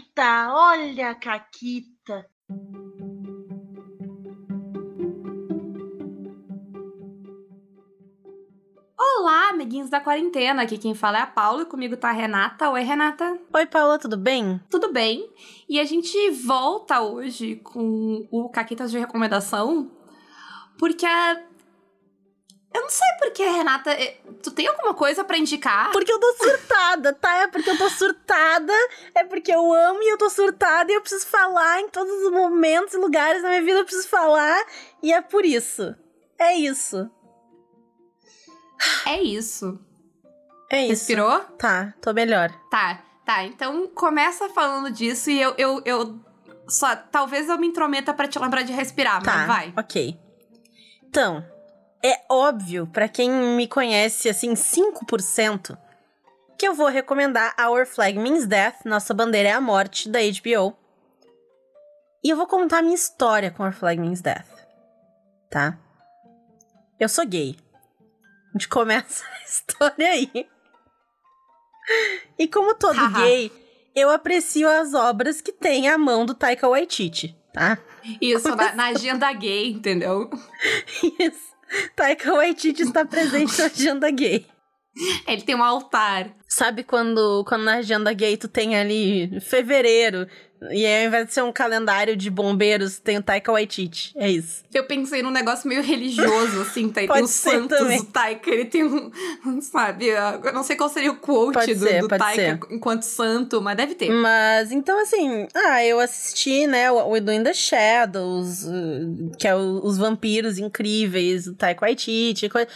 Caquita, olha a Caquita. Olá, amiguinhos da quarentena. Aqui quem fala é a Paula e comigo tá a Renata. Oi, Renata. Oi, Paula, tudo bem? Tudo bem? E a gente volta hoje com o Caquitas de Recomendação, porque a eu não sei porque, Renata. É, tu tem alguma coisa para indicar? Porque eu tô surtada, tá? É porque eu tô surtada. É porque eu amo e eu tô surtada e eu preciso falar em todos os momentos e lugares da minha vida. Eu preciso falar. E é por isso. É isso. É isso. É isso. Respirou? Tá, tô melhor. Tá, tá. Então começa falando disso e eu. eu, eu só, talvez eu me intrometa para te lembrar de respirar, tá, mas vai. Ok. Então, é óbvio, para quem me conhece assim, 5%, que eu vou recomendar Our Flag Means Death, Nossa Bandeira é a Morte, da HBO. E eu vou contar a minha história com Our Flag Means Death. Tá? Eu sou gay. A gente começa a história aí. E como todo gay, eu aprecio as obras que tem a mão do Taika Waititi, tá? Isso, na, na agenda gay, entendeu? Isso. Taika Waititi está presente na agenda gay. Ele tem um altar. Sabe quando, quando na agenda gay tu tem ali fevereiro, e aí, ao invés de ser um calendário de bombeiros, tem o Taika Waititi. É isso. Eu pensei num negócio meio religioso, assim, tá? Tem os santos também. do Taika. Ele tem um, sabe, eu não sei qual seria o quote pode do, ser, do Taika ser. enquanto santo, mas deve ter. Mas, então, assim, ah, eu assisti, né, o Do in the Shadows, uh, que é o, os vampiros incríveis, o Taika Waititi, coisa...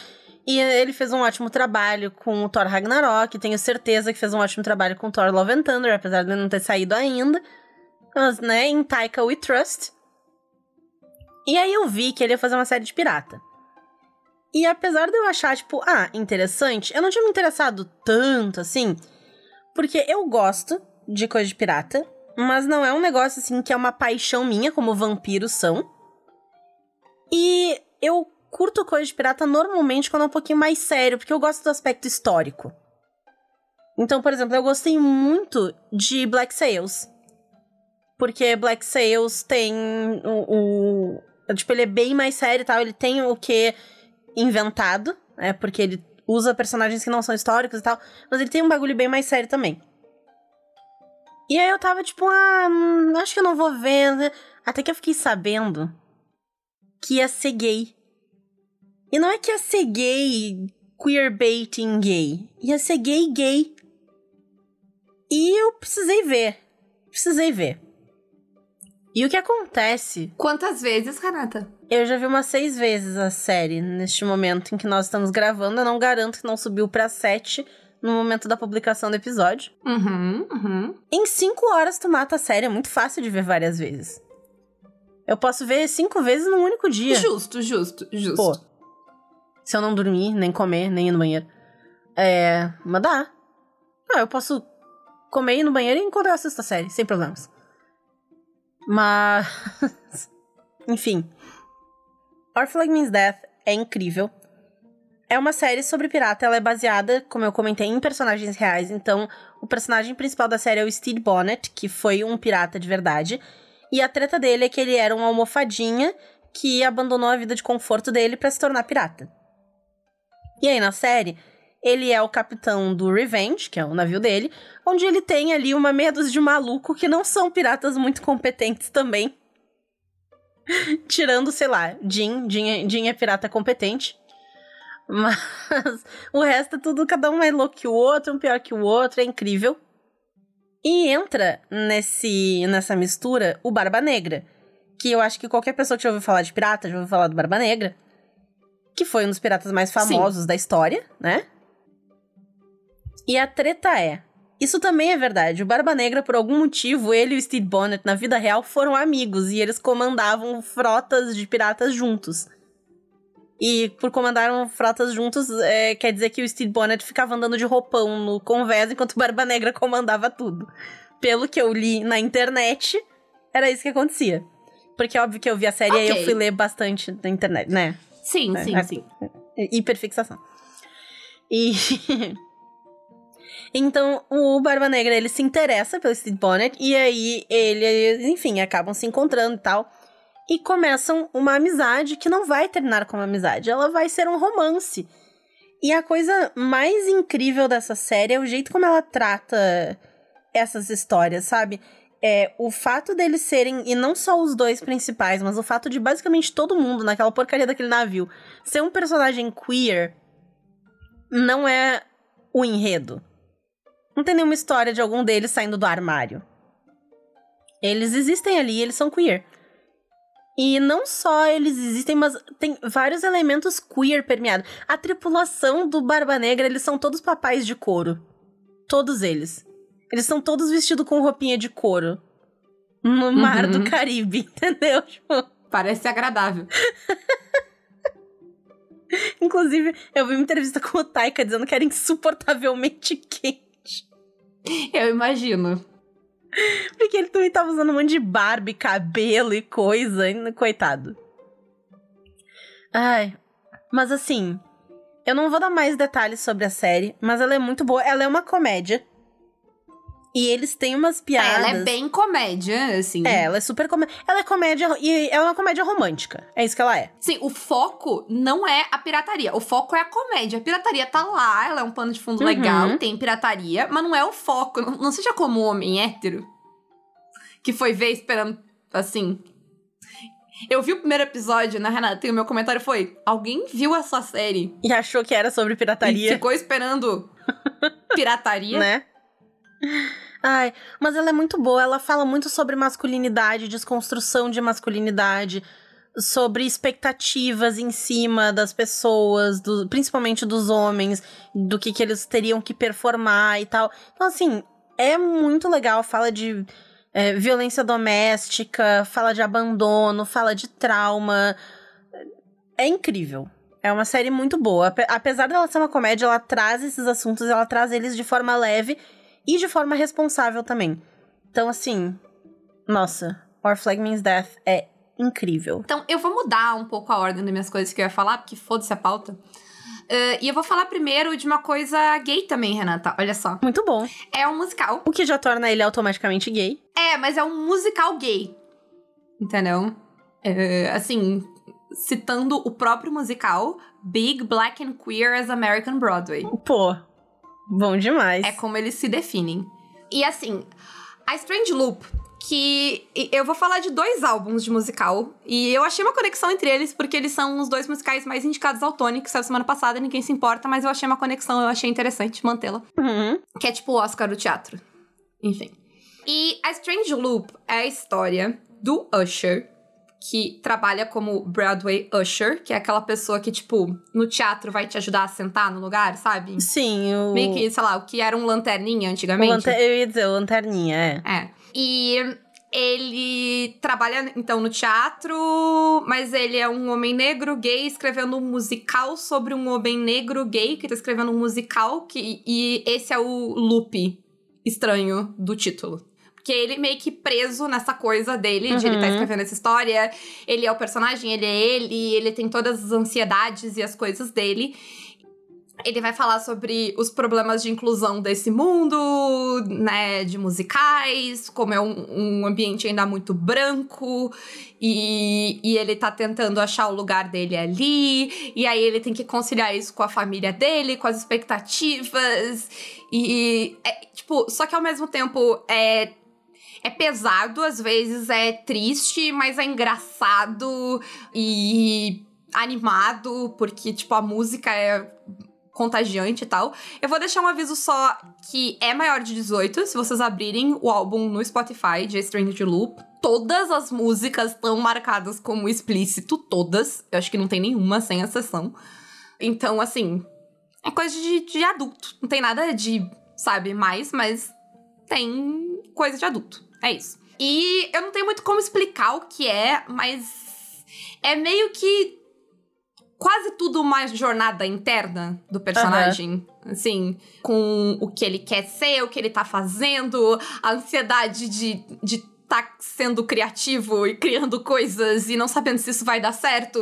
E ele fez um ótimo trabalho com o Thor Ragnarok. Tenho certeza que fez um ótimo trabalho com o Thor Love and Thunder, apesar de não ter saído ainda. Né, em Taika We Trust. E aí eu vi que ele ia fazer uma série de pirata. E apesar de eu achar, tipo, ah, interessante, eu não tinha me interessado tanto assim. Porque eu gosto de coisa de pirata, mas não é um negócio assim que é uma paixão minha, como vampiros são. E eu curto coisa de pirata normalmente quando é um pouquinho mais sério, porque eu gosto do aspecto histórico. Então, por exemplo, eu gostei muito de Black Sails. Porque Black Sails tem o, o, Tipo, ele é bem mais sério e tal. Ele tem o que inventado, né? Porque ele usa personagens que não são históricos e tal. Mas ele tem um bagulho bem mais sério também. E aí eu tava tipo, ah, hum, acho que eu não vou ver. Né? Até que eu fiquei sabendo que ia ser gay. E não é que ia ser gay, queerbaiting gay. Ia ser gay gay. E eu precisei ver. Precisei ver. E o que acontece? Quantas vezes, Renata? Eu já vi umas seis vezes a série neste momento em que nós estamos gravando. Eu não garanto que não subiu para sete no momento da publicação do episódio. Uhum, uhum. Em cinco horas tu mata a série. É muito fácil de ver várias vezes. Eu posso ver cinco vezes num único dia. Justo, justo, justo. Pô. Se eu não dormir, nem comer, nem ir no banheiro. É. Mas dá. Ah, eu posso comer, ir no banheiro eu assisto a série, sem problemas. Mas. Enfim. Flag Means Death é incrível. É uma série sobre pirata, ela é baseada, como eu comentei, em personagens reais. Então, o personagem principal da série é o Steve Bonnet, que foi um pirata de verdade. E a treta dele é que ele era uma almofadinha que abandonou a vida de conforto dele para se tornar pirata. E aí, na série, ele é o capitão do Revenge, que é o navio dele, onde ele tem ali uma meia dúzia de maluco que não são piratas muito competentes também. Tirando, sei lá, Jin. Jin é, Jin é pirata competente. Mas o resto é tudo, cada um mais louco que o outro, um pior que o outro, é incrível. E entra nesse nessa mistura o Barba Negra, que eu acho que qualquer pessoa que já ouviu falar de pirata já ouviu falar do Barba Negra, que foi um dos piratas mais famosos Sim. da história, né? E a treta é. Isso também é verdade. O Barba Negra, por algum motivo, ele e o Steve Bonnet, na vida real, foram amigos e eles comandavam frotas de piratas juntos. E por comandaram frotas juntos, é, quer dizer que o Steve Bonnet ficava andando de roupão no convés enquanto o Barba Negra comandava tudo. Pelo que eu li na internet, era isso que acontecia. Porque é óbvio que eu vi a série okay. e eu fui ler bastante na internet, né? Sim, é, sim, sim. Hiperfixação. E. Então, o Barba Negra, ele se interessa pelo Steve Bonnet, e aí ele, enfim, acabam se encontrando e tal. E começam uma amizade que não vai terminar como amizade, ela vai ser um romance. E a coisa mais incrível dessa série é o jeito como ela trata essas histórias, sabe? É, o fato deles serem, e não só os dois principais, mas o fato de basicamente todo mundo naquela porcaria daquele navio ser um personagem queer não é o enredo. Não tem nenhuma história de algum deles saindo do armário. Eles existem ali, eles são queer. E não só eles existem, mas tem vários elementos queer permeados. A tripulação do Barba Negra, eles são todos papais de couro. Todos eles. Eles são todos vestidos com roupinha de couro. No mar Uhum. do Caribe, entendeu? Tipo, Parece agradável. inclusive, eu vi uma entrevista com o Taika dizendo que era insuportavelmente quente. Eu imagino. Porque ele também tava usando um monte de barba, e cabelo e coisa. Coitado. Ai. Mas assim, eu não vou dar mais detalhes sobre a série, mas ela é muito boa. Ela é uma comédia. E eles têm umas piadas. Ela é bem comédia, assim. É, ela é super comédia. Ela é comédia. E ela é uma comédia romântica. É isso que ela é. Sim, o foco não é a pirataria. O foco é a comédia. A pirataria tá lá, ela é um pano de fundo Uhum. legal, tem pirataria, mas não é o foco. Não, não seja como um homem hétero que foi ver esperando, assim. Eu vi o primeiro episódio, né, Renata? E o meu comentário foi: alguém viu essa série E achou que era sobre e pirataria. ficou esperando pirataria? né? Ai, mas ela é muito boa, ela fala muito sobre masculinidade, desconstrução de masculinidade, sobre expectativas em cima das pessoas, do- principalmente dos homens, do que, que eles teriam que performar e tal. Então, assim, é muito legal, fala de é, violência doméstica, fala de abandono, fala de trauma. É incrível. É uma série muito boa. Ape- Apesar dela ser uma comédia, ela traz esses assuntos, ela traz eles de forma leve e de forma responsável também. Então, assim, nossa, Our Flag Means Death é incrível. Então, eu vou mudar um pouco a ordem das minhas coisas que eu ia falar, porque foda-se a pauta. Eh, e eu vou falar primeiro de uma coisa gay também, Renata. Olha só. Muito bom. É um musical. O que já torna ele automaticamente gay. É, mas é um musical gay. Entendeu? É, assim, citando o próprio musical Big Black and Queer as American Broadway. Pô, bom demais. É como eles se definem. E assim, a Strange Loop, que eu vou falar de dois álbuns de musical, e eu achei uma conexão entre eles, porque eles são os dois musicais mais indicados ao Tony, que saiu semana passada, ninguém se importa, mas eu achei uma conexão, eu achei interessante mantê-la. Uhum. Que é tipo o Oscar do teatro. Enfim. E a Strange Loop é a história do Usher, que trabalha como Broadway Usher, que é aquela pessoa que, tipo, no teatro vai te ajudar a sentar no lugar, sabe? Sim, o. Meio que, sei lá, o que era um lanterninha antigamente. lanter... Eu ia dizer, lanterninha, é. É. E ele trabalha, então, no teatro, mas ele é um homem negro gay escrevendo um musical sobre um homem negro gay que tá escrevendo um musical, que, e esse é o loop estranho do título. Porque ele meio que preso nessa coisa dele, de ele tá Uhum. escrevendo essa história, ele é o personagem, ele é ele, ele tem todas as ansiedades e as coisas dele. Ele vai falar sobre os problemas de inclusão desse mundo, né, de musicais, como é um, um ambiente ainda muito branco, e, e ele tá tentando achar o lugar dele ali, e aí ele tem que conciliar isso com a família dele, com as expectativas, e, é, tipo, só que ao mesmo tempo é é pesado, às vezes é triste, mas é engraçado e animado, porque, tipo, a música é contagiante e tal. Eu vou deixar um aviso só que é maior de 18, se vocês abrirem o álbum no Spotify de Strange Loop. Todas as músicas estão marcadas como explícito, todas. Eu acho que não tem nenhuma sem exceção. Então, assim, é coisa de, de adulto. Não tem nada de, sabe, mais, mas tem coisa de adulto. É isso. E eu não tenho muito como explicar o que é, mas é meio que quase tudo uma jornada interna do personagem. Assim, com o que ele quer ser, o que ele tá fazendo, a ansiedade de. de tá sendo criativo e criando coisas e não sabendo se isso vai dar certo.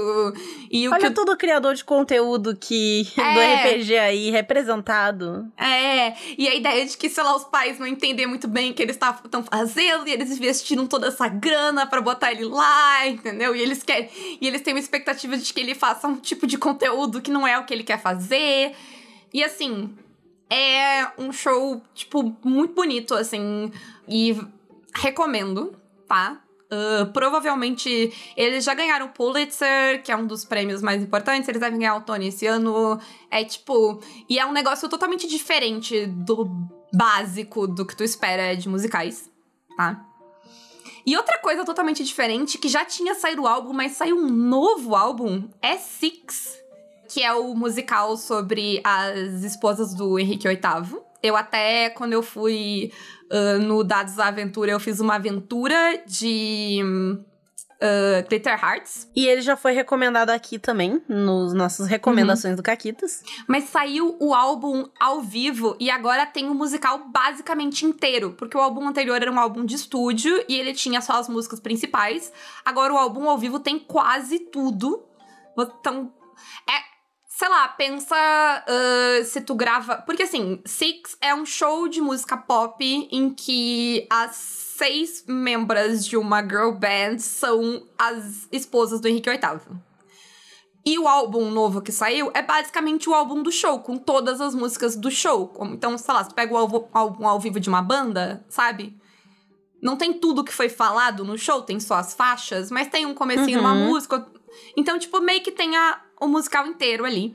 E o Olha que todo criador de conteúdo que do É. RPG aí representado. É, e a ideia de que, sei lá, os pais não entendem muito bem o que eles estão fazendo, e eles investiram toda essa grana pra botar ele lá, entendeu? E eles querem. E eles têm uma expectativa de que ele faça um tipo de conteúdo que não é o que ele quer fazer. E assim, é um show, tipo, muito bonito, assim. E recomendo, tá? Ah, provavelmente eles já ganharam o Pulitzer, que é um dos prêmios mais importantes. Eles devem ganhar o Tony esse ano. É tipo. E é um negócio totalmente diferente do básico do que tu espera de musicais, tá? E outra coisa totalmente diferente, que já tinha saído o álbum, mas saiu um novo álbum, é Six, que é o musical sobre as esposas do Henrique VIII. Eu até, quando eu fui ah, no Dados da Aventura, eu fiz uma aventura de ah, Glitter Hearts. E ele já foi recomendado aqui também, nos nossas recomendações do Caquitas. Mas saiu o álbum ao vivo e agora tem o musical basicamente inteiro. Porque o álbum anterior era um álbum de estúdio e ele tinha só as músicas principais. Agora o álbum ao vivo tem quase tudo. Então. Sei lá, pensa ah, se tu grava. Porque assim, Six é um show de música pop em que as seis membras de uma girl band são as esposas do Henrique VIII. E o álbum novo que saiu é basicamente o álbum do show, com todas as músicas do show. Então, sei lá, você pega o álbum, ao vivo de uma banda, sabe? Não tem tudo que foi falado no show, tem só as faixas, mas tem um comecinho numa Uhum. música. Então, tipo, meio que tem a- o musical inteiro ali.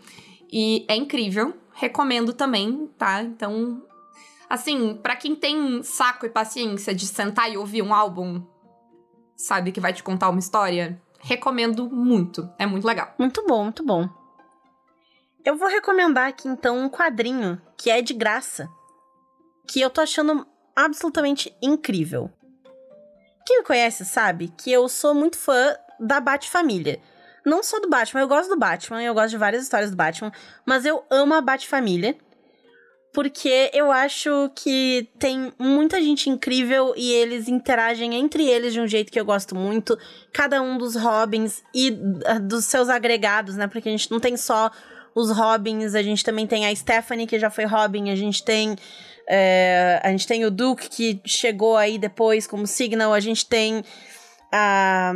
E é incrível. Recomendo também, tá? Então, assim, pra quem tem saco e paciência de sentar e ouvir um álbum, sabe, que vai te contar uma história, recomendo muito. É muito legal. Muito bom, muito bom. Eu vou recomendar aqui então um quadrinho que é de graça, que eu tô achando absolutamente incrível. Quem me conhece sabe que eu sou muito fã da Bat-Família. Não só do Batman, eu gosto do Batman, eu gosto de várias histórias do Batman, mas eu amo a Bat-Família. Porque eu acho que tem muita gente incrível e eles interagem entre eles de um jeito que eu gosto muito. Cada um dos Robins e ah, dos seus agregados, né? Porque a gente não tem só os Robins, a gente também tem a Stephanie, que já foi Robin, a gente tem. é, a gente tem o Duke, que chegou aí depois como Signal, a gente tem a.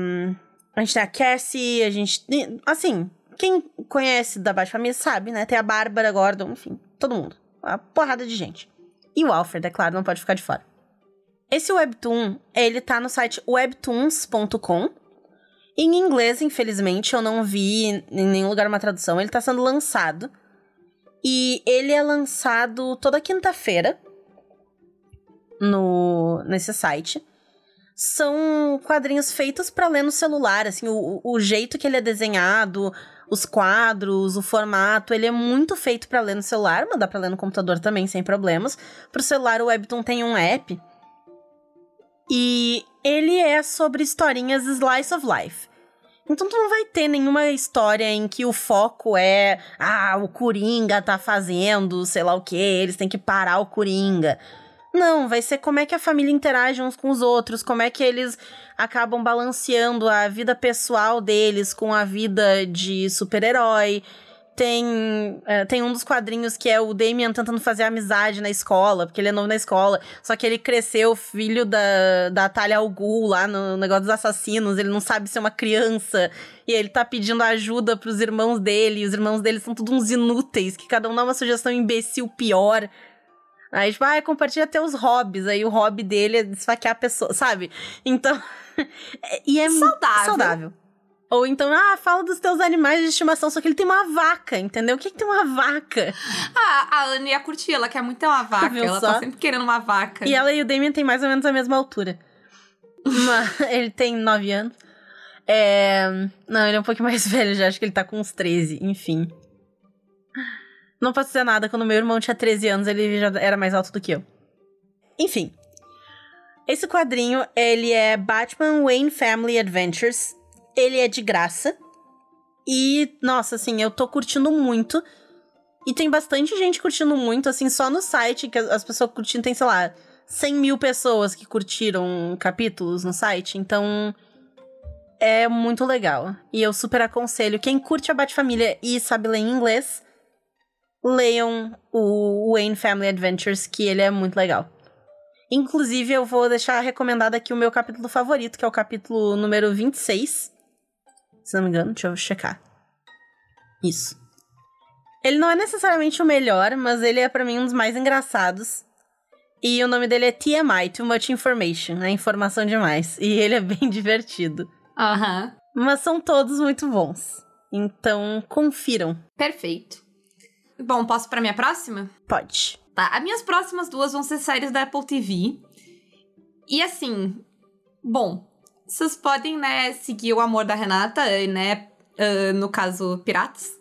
A gente tem a Cassie, a gente. Assim, quem conhece da Baixa Família sabe, né? Tem a Bárbara Gordon, enfim, todo mundo. Uma porrada de gente. E o Alfred, é claro, não pode ficar de fora. Esse webtoon, ele tá no site webtoons.com. Em inglês, infelizmente, eu não vi em nenhum lugar uma tradução. Ele tá sendo lançado. E ele é lançado toda quinta-feira no nesse site. São quadrinhos feitos para ler no celular, assim, o, o jeito que ele é desenhado, os quadros, o formato, ele é muito feito para ler no celular, mas dá para ler no computador também sem problemas. Pro celular o Webtoon tem um app e ele é sobre historinhas slice of life. Então tu não vai ter nenhuma história em que o foco é, ah, o Coringa tá fazendo, sei lá o que, eles têm que parar o Coringa. Não, vai ser como é que a família interage uns com os outros, como é que eles acabam balanceando a vida pessoal deles com a vida de super-herói. Tem, é, tem um dos quadrinhos que é o Damian tentando fazer amizade na escola, porque ele é novo na escola. Só que ele cresceu filho da, da Talia al Ghul lá no negócio dos assassinos. Ele não sabe ser uma criança. E ele tá pedindo ajuda pros irmãos dele. E os irmãos dele são todos uns inúteis, que cada um dá uma sugestão imbecil pior. Aí, tipo, ah, compartilha teus hobbies. Aí o hobby dele é esfaquear a pessoa, sabe? Então. e é Saudável. saudável. Ou então, ah, fala dos teus animais de estimação, só que ele tem uma vaca, entendeu? O que, que tem uma vaca? Ah, a Anne ia curtir, ela quer muito ter uma vaca. Viu ela só? tá sempre querendo uma vaca. E ela e o Damien têm mais ou menos a mesma altura. Mas ele tem 9 anos. É... Não, ele é um pouquinho mais velho já, acho que ele tá com uns 13, enfim. Não posso dizer nada, quando meu irmão tinha 13 anos, ele já era mais alto do que eu. Enfim. Esse quadrinho, ele é Batman Wayne Family Adventures. Ele é de graça. E, nossa, assim, eu tô curtindo muito. E tem bastante gente curtindo muito, assim, só no site, que as as pessoas curtindo tem, sei lá, 100 mil pessoas que curtiram capítulos no site, então é muito legal. E eu super aconselho. Quem curte a Bat-Família e sabe ler em inglês, leiam o Wayne Family Adventures, que ele é muito legal. Inclusive, eu vou deixar recomendado aqui o meu capítulo favorito, que é o capítulo número 26. Se não me engano, deixa eu checar. Isso. Ele não é necessariamente o melhor, mas ele é para mim um dos mais engraçados. E o nome dele é TMI, Too Much Information, é informação demais. E ele é bem divertido. Aham. Mas são todos muito bons. Então, confiram. Perfeito. Bom, posso pra minha próxima? Pode. Tá, as minhas próximas duas vão ser séries da Apple TV. E assim, bom, vocês podem, né, seguir o amor da Renata, né, uh, no caso, Piratas.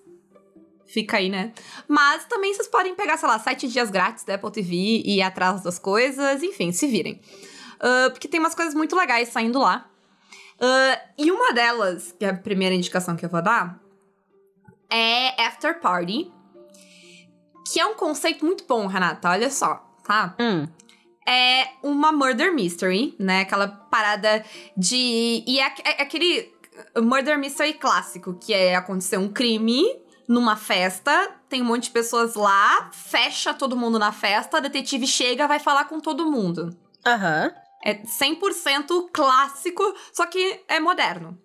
Fica aí, né? Mas também vocês podem pegar, sei lá, sete dias grátis da Apple TV e ir atrás das coisas, enfim, se virem. Uh, porque tem umas coisas muito legais saindo lá. Uh, e uma delas, que é a primeira indicação que eu vou dar, é After Party. Que é um conceito muito bom, Renata, olha só, tá? Hum. É uma murder mystery, né? Aquela parada de. E é, é aquele murder mystery clássico, que é acontecer um crime numa festa, tem um monte de pessoas lá, fecha todo mundo na festa, a detetive chega, vai falar com todo mundo. Aham. É 100% clássico, só que é moderno.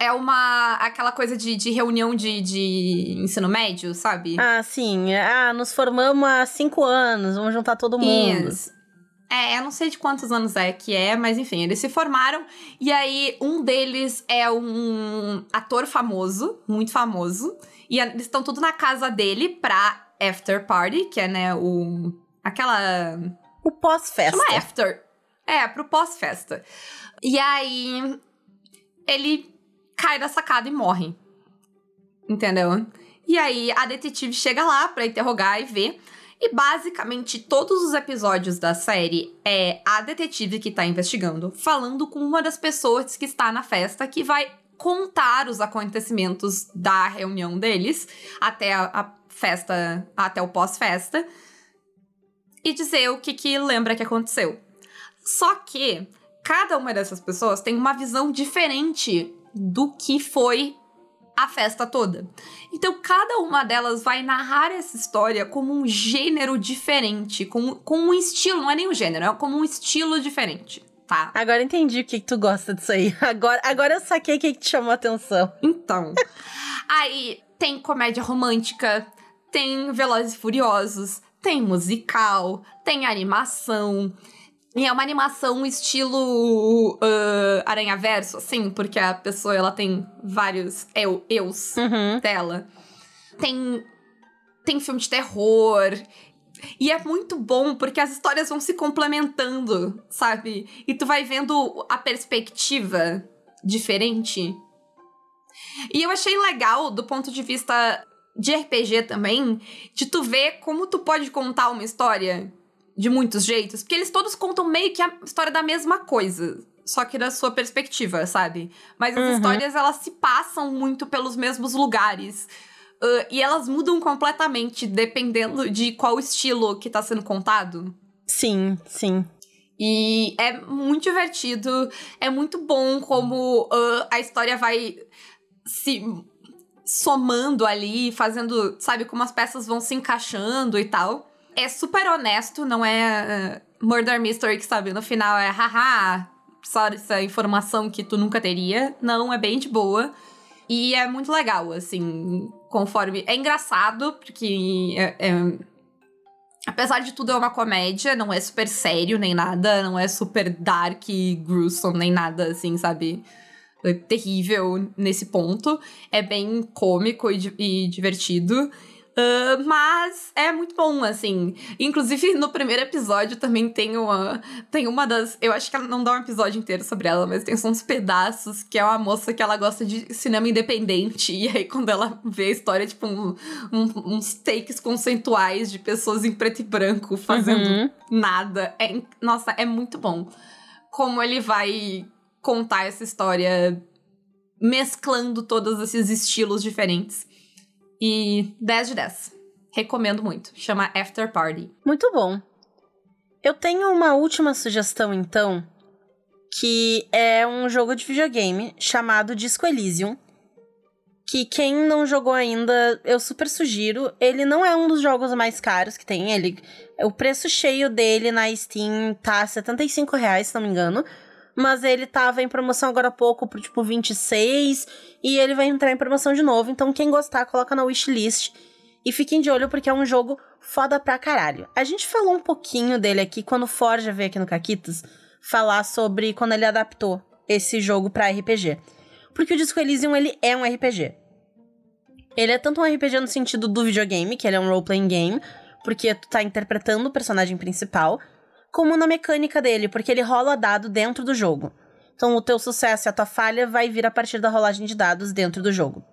É uma. aquela coisa de, de reunião de, de ensino médio, sabe? Ah, sim. Ah, nos formamos há cinco anos, vamos juntar todo mundo. Isso. É, eu não sei de quantos anos é que é, mas enfim, eles se formaram e aí um deles é um ator famoso, muito famoso, e eles estão tudo na casa dele pra after party, que é, né, o aquela O pós-festa. chama after. É, pro pós-festa. E aí ele cai da sacada e morre. Entendeu? E aí a detetive chega lá pra interrogar e ver. E basicamente todos os episódios da série é a detetive que tá investigando, falando com uma das pessoas que está na festa, que vai contar os acontecimentos da reunião deles até a, a festa, até o pós-festa, e dizer o que, que lembra que aconteceu. Só que cada uma dessas pessoas tem uma visão diferente do que foi a festa toda. Então, cada uma delas vai narrar essa história como um gênero diferente, com, com um estilo, não é nem um gênero, é como um estilo diferente, tá? Agora entendi o que, que tu gosta disso aí. Agora, agora eu saquei o que, que te chamou a atenção. Então, aí tem comédia romântica, tem Velozes e Furiosos, tem musical, tem animação. E é uma animação estilo uh, Aranha-Verso, assim, porque a pessoa ela tem vários eu, eus Uhum. dela. Tem, tem filme de terror. E é muito bom porque as histórias vão se complementando, sabe? E tu vai vendo a perspectiva diferente. E eu achei legal do ponto de vista de RPG também, de tu ver como tu pode contar uma história de muitos jeitos, porque eles todos contam meio que a história da mesma coisa, só que da sua perspectiva, sabe? Mas as Uhum. histórias elas se passam muito pelos mesmos lugares. Uh, e elas mudam completamente dependendo de qual estilo que tá sendo contado. Sim, sim. E é muito divertido, é muito bom como ah, a história vai se somando ali, fazendo, sabe, como as peças vão se encaixando e tal. É super honesto, não é ah, Murder Mystery que, sabe, no final é haha, só essa informação que tu nunca teria. Não, é bem de boa. E é muito legal, assim, conforme. É engraçado, porque é- é, Apesar de tudo, é uma comédia, não é super sério nem nada, não é super dark gruesome nem nada assim, sabe? É terrível nesse ponto. É bem cômico e, e divertido. Ah, mas é muito bom, assim. Inclusive, no primeiro episódio também tem uma. Tem uma das. Eu acho que ela não dá um episódio inteiro sobre ela, mas tem só uns pedaços que é uma moça que ela gosta de cinema independente. E aí, quando ela vê a história, tipo, um- um- uns takes conceituais de pessoas em preto e branco fazendo Uhum. nada. É, nossa, é muito bom. Como ele vai contar essa história mesclando todos esses estilos diferentes. E 10 de 10. Recomendo muito. Chama After Party. Muito bom. Eu tenho uma última sugestão, então, que é um jogo de videogame chamado Disco Elysium. Que quem não jogou ainda, eu super sugiro. Ele não é um dos jogos mais caros que tem. Ele, o preço cheio dele na Steam tá 75 reais, se não me engano. Mas ele tava em promoção agora há pouco por tipo 26 e ele vai entrar em promoção de novo. Então quem gostar, coloca na wishlist. E fiquem de olho porque é um jogo foda pra caralho. A gente falou um pouquinho dele aqui quando o Forja veio aqui no Caquitas falar sobre quando ele adaptou esse jogo para RPG. Porque o Disco Elysium, ele é um RPG. Ele é tanto um RPG no sentido do videogame, que ele é um role-playing game, porque tu tá interpretando o personagem principal, como na mecânica dele, porque ele rola dado dentro do jogo. Então o teu sucesso e a tua falha vai vir a partir da rolagem de dados dentro do jogo.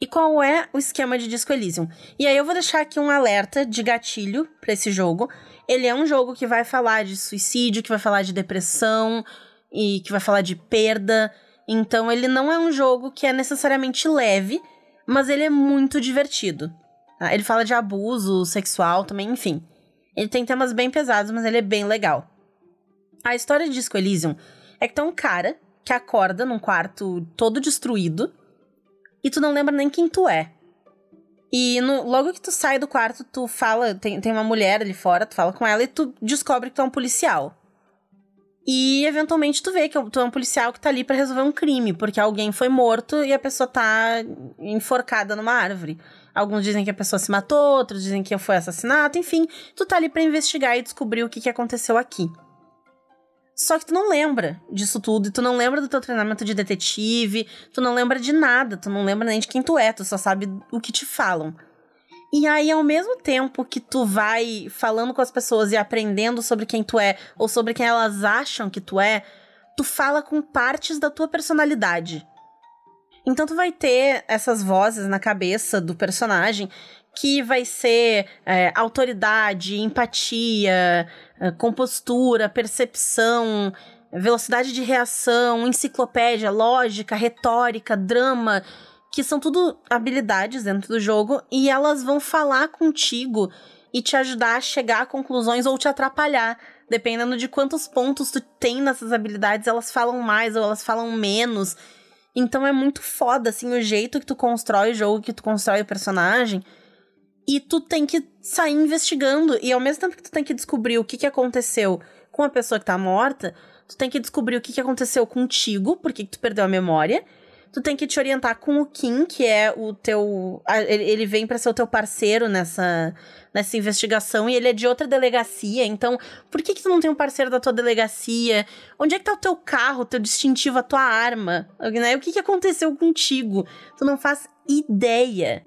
E qual é o esquema de Disco Elysium? E aí eu vou deixar aqui um alerta de gatilho para esse jogo. Ele é um jogo que vai falar de suicídio, que vai falar de depressão e que vai falar de perda. Então ele não é um jogo que é necessariamente leve, mas ele é muito divertido. Tá? Ele fala de abuso sexual também, enfim. Ele tem temas bem pesados, mas ele é bem legal. A história de Disco Elysium é que tem um cara que acorda num quarto todo destruído e tu não lembra nem quem tu é. E no, logo que tu sai do quarto, tu fala, tem, tem uma mulher ali fora, tu fala com ela e tu descobre que tu é um policial. E eventualmente tu vê que tu é um policial que tá ali para resolver um crime, porque alguém foi morto e a pessoa tá enforcada numa árvore. Alguns dizem que a pessoa se matou, outros dizem que foi assassinato, enfim, tu tá ali para investigar e descobrir o que, que aconteceu aqui. Só que tu não lembra disso tudo, e tu não lembra do teu treinamento de detetive, tu não lembra de nada, tu não lembra nem de quem tu é, tu só sabe o que te falam. E aí, ao mesmo tempo que tu vai falando com as pessoas e aprendendo sobre quem tu é, ou sobre quem elas acham que tu é, tu fala com partes da tua personalidade. Então tu vai ter essas vozes na cabeça do personagem que vai ser é, autoridade, empatia, é, compostura, percepção, velocidade de reação, enciclopédia, lógica, retórica, drama, que são tudo habilidades dentro do jogo e elas vão falar contigo e te ajudar a chegar a conclusões ou te atrapalhar. Dependendo de quantos pontos tu tem nessas habilidades, elas falam mais ou elas falam menos. Então é muito foda, assim, o jeito que tu constrói o jogo, que tu constrói o personagem e tu tem que sair investigando. E ao mesmo tempo que tu tem que descobrir o que, que aconteceu com a pessoa que tá morta, tu tem que descobrir o que, que aconteceu contigo, porque tu perdeu a memória. Tu tem que te orientar com o Kim, que é o teu. Ele vem para ser o teu parceiro nessa, nessa investigação e ele é de outra delegacia. Então, por que, que tu não tem um parceiro da tua delegacia? Onde é que tá o teu carro, o teu distintivo, a tua arma? Né? O que, que aconteceu contigo? Tu não faz ideia.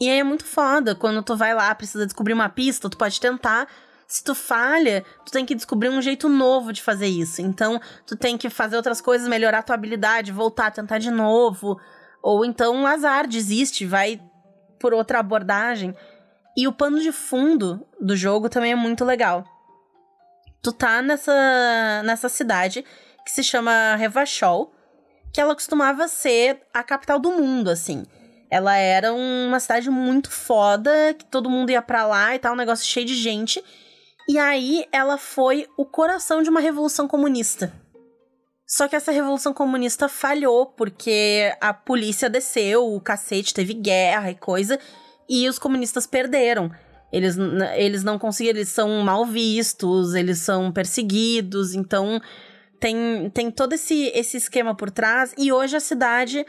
E aí é muito foda. Quando tu vai lá, precisa descobrir uma pista, tu pode tentar. Se tu falha, tu tem que descobrir um jeito novo de fazer isso. Então, tu tem que fazer outras coisas, melhorar tua habilidade, voltar, tentar de novo. Ou então, azar, desiste, vai por outra abordagem. E o pano de fundo do jogo também é muito legal. Tu tá nessa, nessa cidade que se chama Revachol, que ela costumava ser a capital do mundo, assim. Ela era uma cidade muito foda, que todo mundo ia para lá e tal, um negócio cheio de gente. E aí ela foi o coração de uma revolução comunista. Só que essa revolução comunista falhou porque a polícia desceu, o cacete, teve guerra e coisa, e os comunistas perderam. Eles, eles não conseguiram, eles são mal vistos, eles são perseguidos, então tem, tem todo esse, esse esquema por trás. E hoje a cidade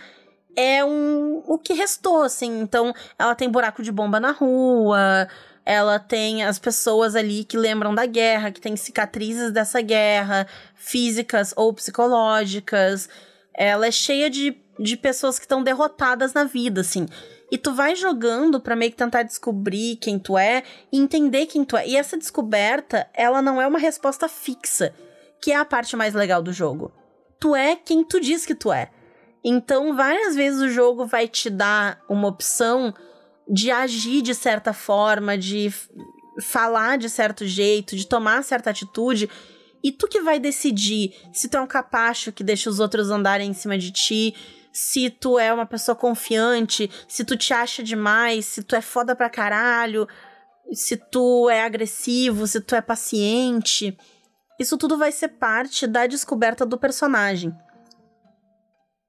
é um o que restou, assim. Então, ela tem buraco de bomba na rua, ela tem as pessoas ali que lembram da guerra, que tem cicatrizes dessa guerra, físicas ou psicológicas. Ela é cheia de, de pessoas que estão derrotadas na vida, assim. E tu vai jogando para meio que tentar descobrir quem tu é e entender quem tu é. E essa descoberta, ela não é uma resposta fixa, que é a parte mais legal do jogo. Tu é quem tu diz que tu é. Então, várias vezes o jogo vai te dar uma opção de agir de certa forma, de falar de certo jeito, de tomar certa atitude. E tu que vai decidir se tu é um capacho que deixa os outros andarem em cima de ti, se tu é uma pessoa confiante, se tu te acha demais, se tu é foda pra caralho. se tu é agressivo, se tu é paciente. Isso tudo vai ser parte da descoberta do personagem.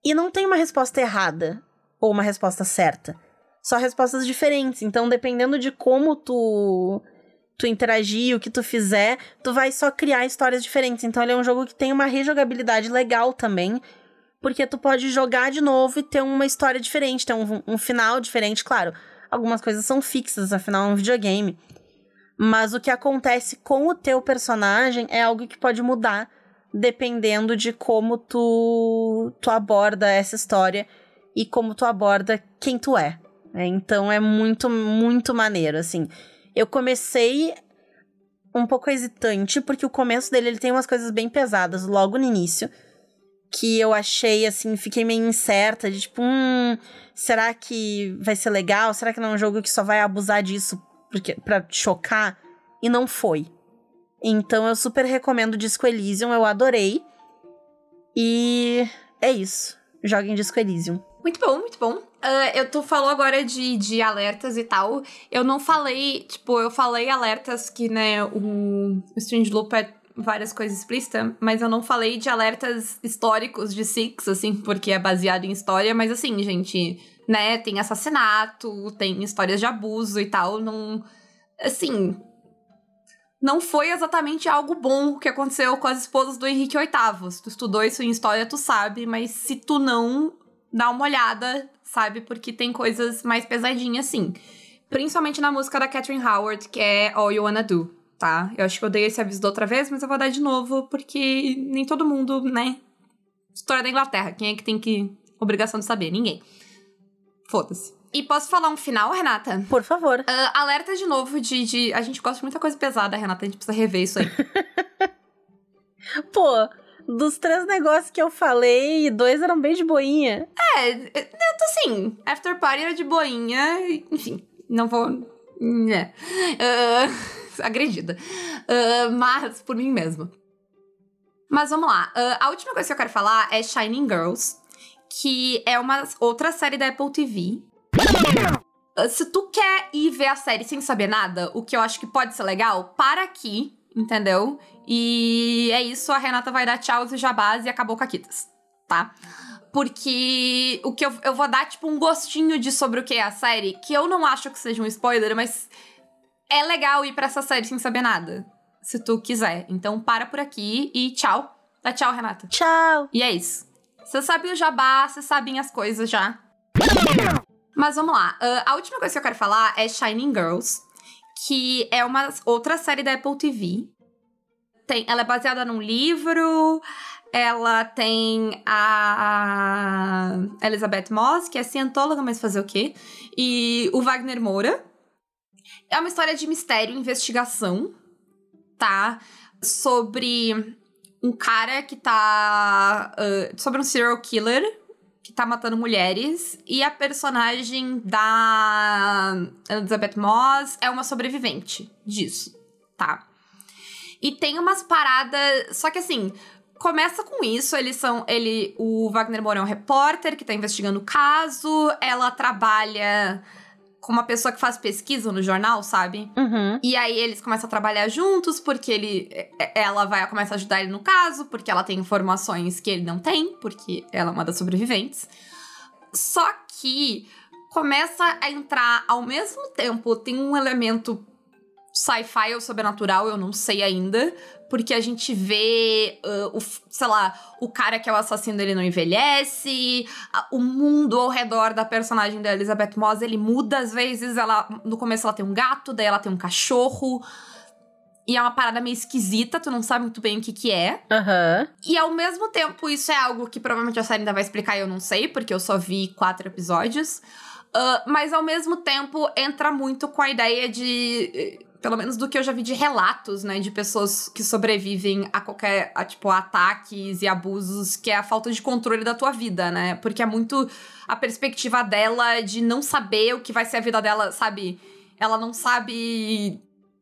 E não tem uma resposta errada ou uma resposta certa. Só respostas diferentes. Então, dependendo de como tu tu interagir, o que tu fizer, tu vai só criar histórias diferentes. Então, ele é um jogo que tem uma rejogabilidade legal também, porque tu pode jogar de novo e ter uma história diferente, ter um, um final diferente, claro. Algumas coisas são fixas, afinal é um videogame. Mas o que acontece com o teu personagem é algo que pode mudar dependendo de como tu, tu aborda essa história e como tu aborda quem tu é. Né? Então é muito, muito maneiro, assim. Eu comecei um pouco hesitante, porque o começo dele ele tem umas coisas bem pesadas logo no início. Que eu achei, assim, fiquei meio incerta, de tipo, hum, será que vai ser legal? Será que não é um jogo que só vai abusar disso porque, pra chocar? E não foi. Então eu super recomendo Disco Elysium, eu adorei. E é isso. Joguem Disco Elysium. Muito bom, muito bom. Uh, eu tu falou agora de, de alertas e tal. Eu não falei, tipo, eu falei alertas que, né, o, o Strange Loop é várias coisas explícitas, mas eu não falei de alertas históricos de Six, assim, porque é baseado em história, mas assim, gente, né, tem assassinato, tem histórias de abuso e tal, não. Assim, não foi exatamente algo bom que aconteceu com as esposas do Henrique VIII. Se tu estudou isso em história, tu sabe, mas se tu não, dá uma olhada, sabe? Porque tem coisas mais pesadinhas, sim. Principalmente na música da Catherine Howard, que é All You Wanna Do, tá? Eu acho que eu dei esse aviso da outra vez, mas eu vou dar de novo, porque nem todo mundo, né? História da Inglaterra, quem é que tem que. obrigação de saber? Ninguém. Foda-se. E posso falar um final, Renata? Por favor. Uh, alerta de novo de, de. A gente gosta de muita coisa pesada, Renata. A gente precisa rever isso aí. Pô, dos três negócios que eu falei, dois eram bem de boinha. É, assim, After Party era de boinha, enfim, não vou. Né. Uh, agredida. Uh, mas por mim mesma. Mas vamos lá. Uh, a última coisa que eu quero falar é Shining Girls, que é uma outra série da Apple TV ah, se tu quer ir ver a série sem saber nada, o que eu acho que pode ser legal, para aqui, entendeu? E é isso, a Renata vai dar tchau e jabás e acabou Caquitas, tá? Porque o que eu, eu vou dar, tipo, um gostinho de sobre o que é a série, que eu não acho que seja um spoiler, mas é legal ir para essa série sem saber nada, se tu quiser. Então para por aqui e tchau. Dá tchau, Renata. Tchau. E é isso. Você sabe o jabá, você sabem as coisas já. Mas vamos lá. Uh, a última coisa que eu quero falar é Shining Girls, que é uma outra série da Apple TV. Tem, ela é baseada num livro. Ela tem a, a Elizabeth Moss, que é cientóloga, mas fazer o quê? E o Wagner Moura. É uma história de mistério, investigação, tá? Sobre um cara que tá. Uh, sobre um serial killer que tá matando mulheres. E a personagem da Elizabeth Moss é uma sobrevivente disso, tá? E tem umas paradas. Só que assim, começa com isso, eles são. Ele. O Wagner Moura é um repórter que tá investigando o caso. Ela trabalha com uma pessoa que faz pesquisa no jornal, sabe? Uhum. E aí eles começam a trabalhar juntos, porque ele, ela vai começar a ajudar ele no caso, porque ela tem informações que ele não tem, porque ela é uma das sobreviventes. Só que começa a entrar ao mesmo tempo, tem um elemento sci-fi ou sobrenatural, eu não sei ainda, porque a gente vê, uh, o, sei lá, o cara que é o assassino ele não envelhece, o mundo ao redor da personagem da Elizabeth Moss ele muda às vezes, ela no começo ela tem um gato, daí ela tem um cachorro. E é uma parada meio esquisita, tu não sabe muito bem o que que é. Uhum. E ao mesmo tempo, isso é algo que provavelmente a série ainda vai explicar e eu não sei, porque eu só vi quatro episódios. Uh, mas ao mesmo tempo, entra muito com a ideia de pelo menos do que eu já vi de relatos, né, de pessoas que sobrevivem a qualquer, a, tipo, ataques e abusos, que é a falta de controle da tua vida, né? Porque é muito a perspectiva dela de não saber o que vai ser a vida dela, sabe? Ela não sabe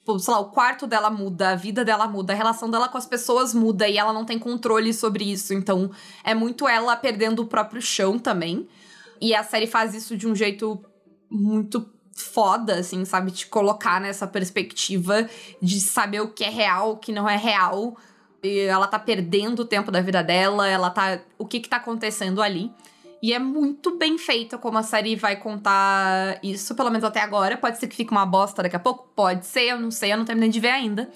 tipo, sei lá, o quarto dela muda, a vida dela muda, a relação dela com as pessoas muda e ela não tem controle sobre isso. Então, é muito ela perdendo o próprio chão também. E a série faz isso de um jeito muito foda, assim, sabe? Te colocar nessa perspectiva de saber o que é real, o que não é real. E ela tá perdendo o tempo da vida dela, ela tá. O que que tá acontecendo ali. E é muito bem feita como a série vai contar isso, pelo menos até agora. Pode ser que fique uma bosta daqui a pouco? Pode ser, eu não sei, eu não terminei de ver ainda.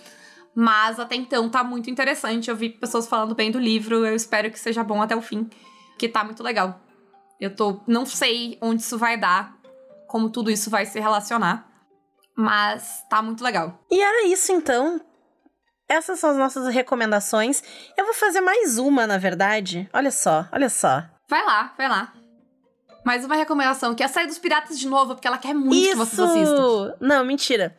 Mas até então tá muito interessante. Eu vi pessoas falando bem do livro, eu espero que seja bom até o fim. Que tá muito legal. Eu tô. Não sei onde isso vai dar, como tudo isso vai se relacionar. Mas tá muito legal. E era isso então. Essas são as nossas recomendações. Eu vou fazer mais uma, na verdade. Olha só, olha só. Vai lá, vai lá. Mais uma recomendação, que é sair dos piratas de novo, porque ela quer muito isso! que vocês assistam. Não, mentira.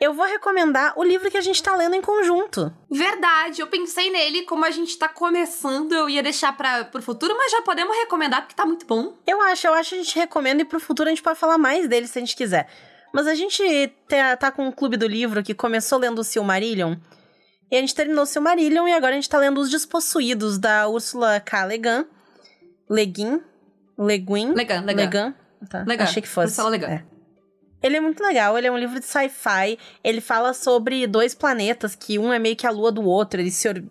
Eu vou recomendar o livro que a gente tá lendo em conjunto. Verdade, eu pensei nele, como a gente tá começando, eu ia deixar para pro futuro, mas já podemos recomendar porque tá muito bom. Eu acho, eu acho que a gente recomenda e pro futuro a gente pode falar mais dele se a gente quiser. Mas a gente tá, com um clube do livro que começou lendo o Silmarillion. E a gente terminou o Silmarillion e agora a gente tá lendo Os Despossuídos, da Ursula K. Le Guin. Le Guin? Le Guin? Legal, legal. Le Guin? Tá. Legal. Achei que fosse. Ursula Le Guin. É. Ele é muito legal, ele é um livro de sci-fi. Ele fala sobre dois planetas, que um é meio que a lua do outro. Eles se or...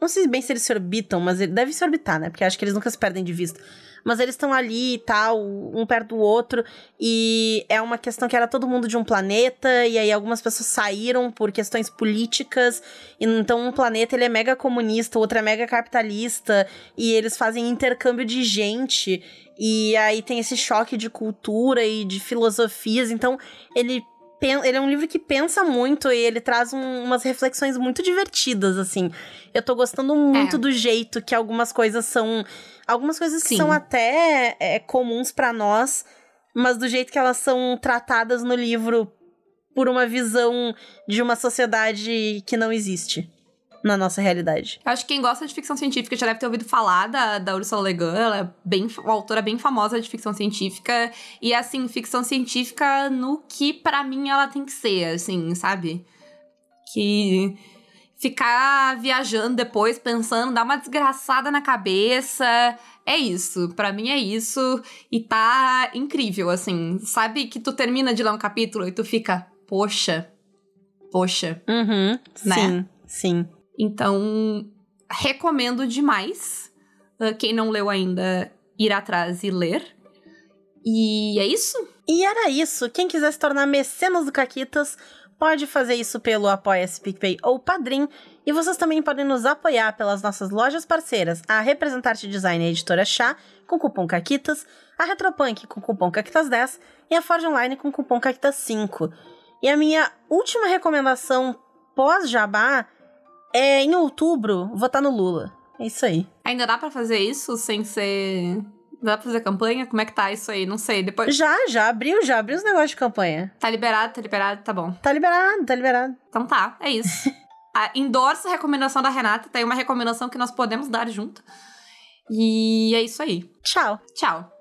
Não sei bem se eles se orbitam, mas ele deve se orbitar, né? Porque acho que eles nunca se perdem de vista. Mas eles estão ali e tal, um perto do outro. E é uma questão que era todo mundo de um planeta, e aí algumas pessoas saíram por questões políticas. Então um planeta ele é mega comunista, outro é mega capitalista. E eles fazem intercâmbio de gente. E aí tem esse choque de cultura e de filosofias. Então, ele, ele é um livro que pensa muito e ele traz um, umas reflexões muito divertidas, assim. Eu tô gostando muito É. do jeito que algumas coisas são. Algumas coisas que são até é, comuns pra nós, mas do jeito que elas são tratadas no livro por uma visão de uma sociedade que não existe na nossa realidade. Eu acho que quem gosta de ficção científica já deve ter ouvido falar da, da Ursula Le Guin. Ela é bem, uma autora bem famosa de ficção científica. E, assim, ficção científica no que, pra mim, ela tem que ser, assim, sabe? Que ficar viajando depois, pensando, dar uma desgraçada na cabeça. É isso. Pra mim é isso. E tá incrível, assim. Sabe que tu termina de ler um capítulo e tu fica, poxa, poxa. Uhum. Né? Sim, sim. Então, recomendo demais. Uh, Quem não leu ainda, ir atrás e ler. E é isso. E era isso. Quem quiser se tornar mecenas do Caquitas, pode fazer isso pelo Apoia-se PicPay ou Padrim. E vocês também podem nos apoiar pelas nossas lojas parceiras, a Representarte Design e Editora Chá, com cupom CAQUITAS, a Retropunk com cupom CAQUITAS10 e a Forge Online com cupom CAQUITAS5. E a minha última recomendação pós-jabá é, em outubro, votar no Lula. É isso aí. Ainda dá pra fazer isso sem ser. Dá pra fazer campanha? Como é que tá isso aí? Não sei. Depois. Já, já abriu, já abriu os negócios de campanha. Tá liberado, tá liberado, tá bom. Tá liberado, tá liberado. Então tá, é isso. ah, endorça a recomendação da Renata. Tem uma recomendação que nós podemos dar junto. E é isso aí. Tchau. Tchau.